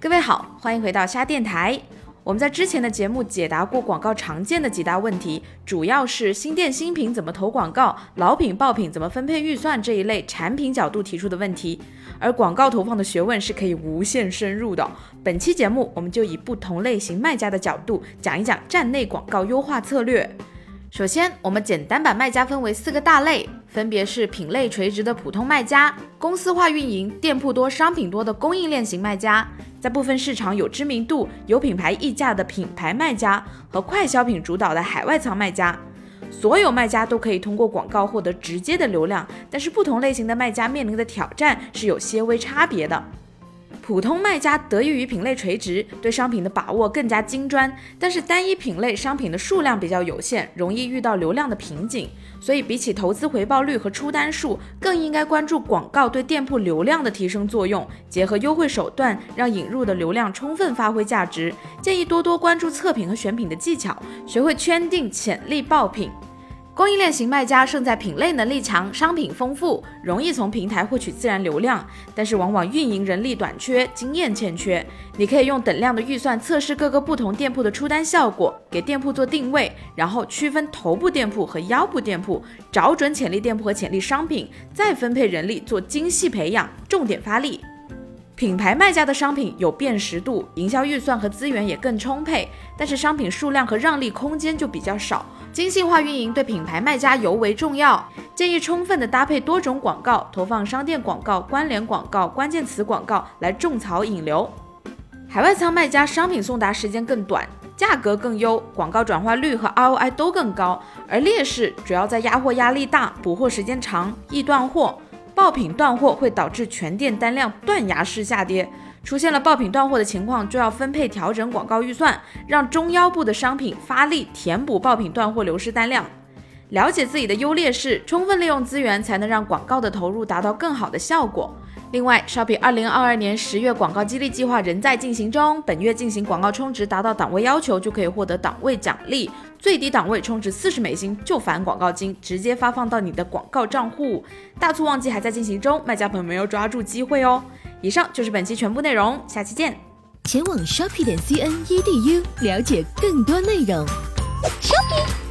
各位好，欢迎回到虾电台。我们在之前的节目解答过广告常见的几大问题，主要是新店新品怎么投广告、老品爆品怎么分配预算这一类产品角度提出的问题。而广告投放的学问是可以无限深入的。本期节目我们就以不同类型卖家的角度讲一讲站内广告优化策略。首先，我们简单把卖家分为四个大类，分别是品类垂直的普通卖家、公司化运营、店铺多、商品多的供应链型卖家，在部分市场有知名度、有品牌溢价的品牌卖家和快消品主导的海外仓卖家。所有卖家都可以通过广告获得直接的流量，但是不同类型的卖家面临的挑战是有些微差别的。普通卖家得益于品类垂直，对商品的把握更加精专，但是单一品类商品的数量比较有限，容易遇到流量的瓶颈。所以比起投资回报率和出单数，更应该关注广告对店铺流量的提升作用，结合优惠手段，让引入的流量充分发挥价值。建议多多关注测评和选品的技巧，学会圈定潜力爆品。供应链型卖家胜在品类能力强、商品丰富，容易从平台获取自然流量，但是往往运营人力短缺、经验欠缺。你可以用等量的预算测试各个不同店铺的出单效果，给店铺做定位，然后区分头部店铺和腰部店铺，找准潜力店铺和潜力商品，再分配人力做精细培养，重点发力。品牌卖家的商品有辨识度，营销预算和资源也更充沛，但是商品数量和让利空间就比较少。精细化运营对品牌卖家尤为重要，建议充分的搭配多种广告，投放商店广告、关联广告、关键词广告来种草引流。海外仓卖家商品送达时间更短，价格更优，广告转化率和 ROI 都更高，而劣势主要在压货压力大、补货时间长、易断货。爆品断货会导致全店单量断崖式下跌，出现了爆品断货的情况，就要分配调整广告预算，让中腰部的商品发力填补爆品断货流失单量。了解自己的优劣势，充分利用资源，才能让广告的投入达到更好的效果。另外，Shopee 二零二二年十月广告激励计划仍在进行中，本月进行广告充值达到档位要求，就可以获得档位奖励，最低档位充值四十美金就返广告金，直接发放到你的广告账户。大促旺季还在进行中，卖家朋友们要抓住机会哦。以上就是本期全部内容，下期见。前往 shopping 点 cn edu 了解更多内容。shopping。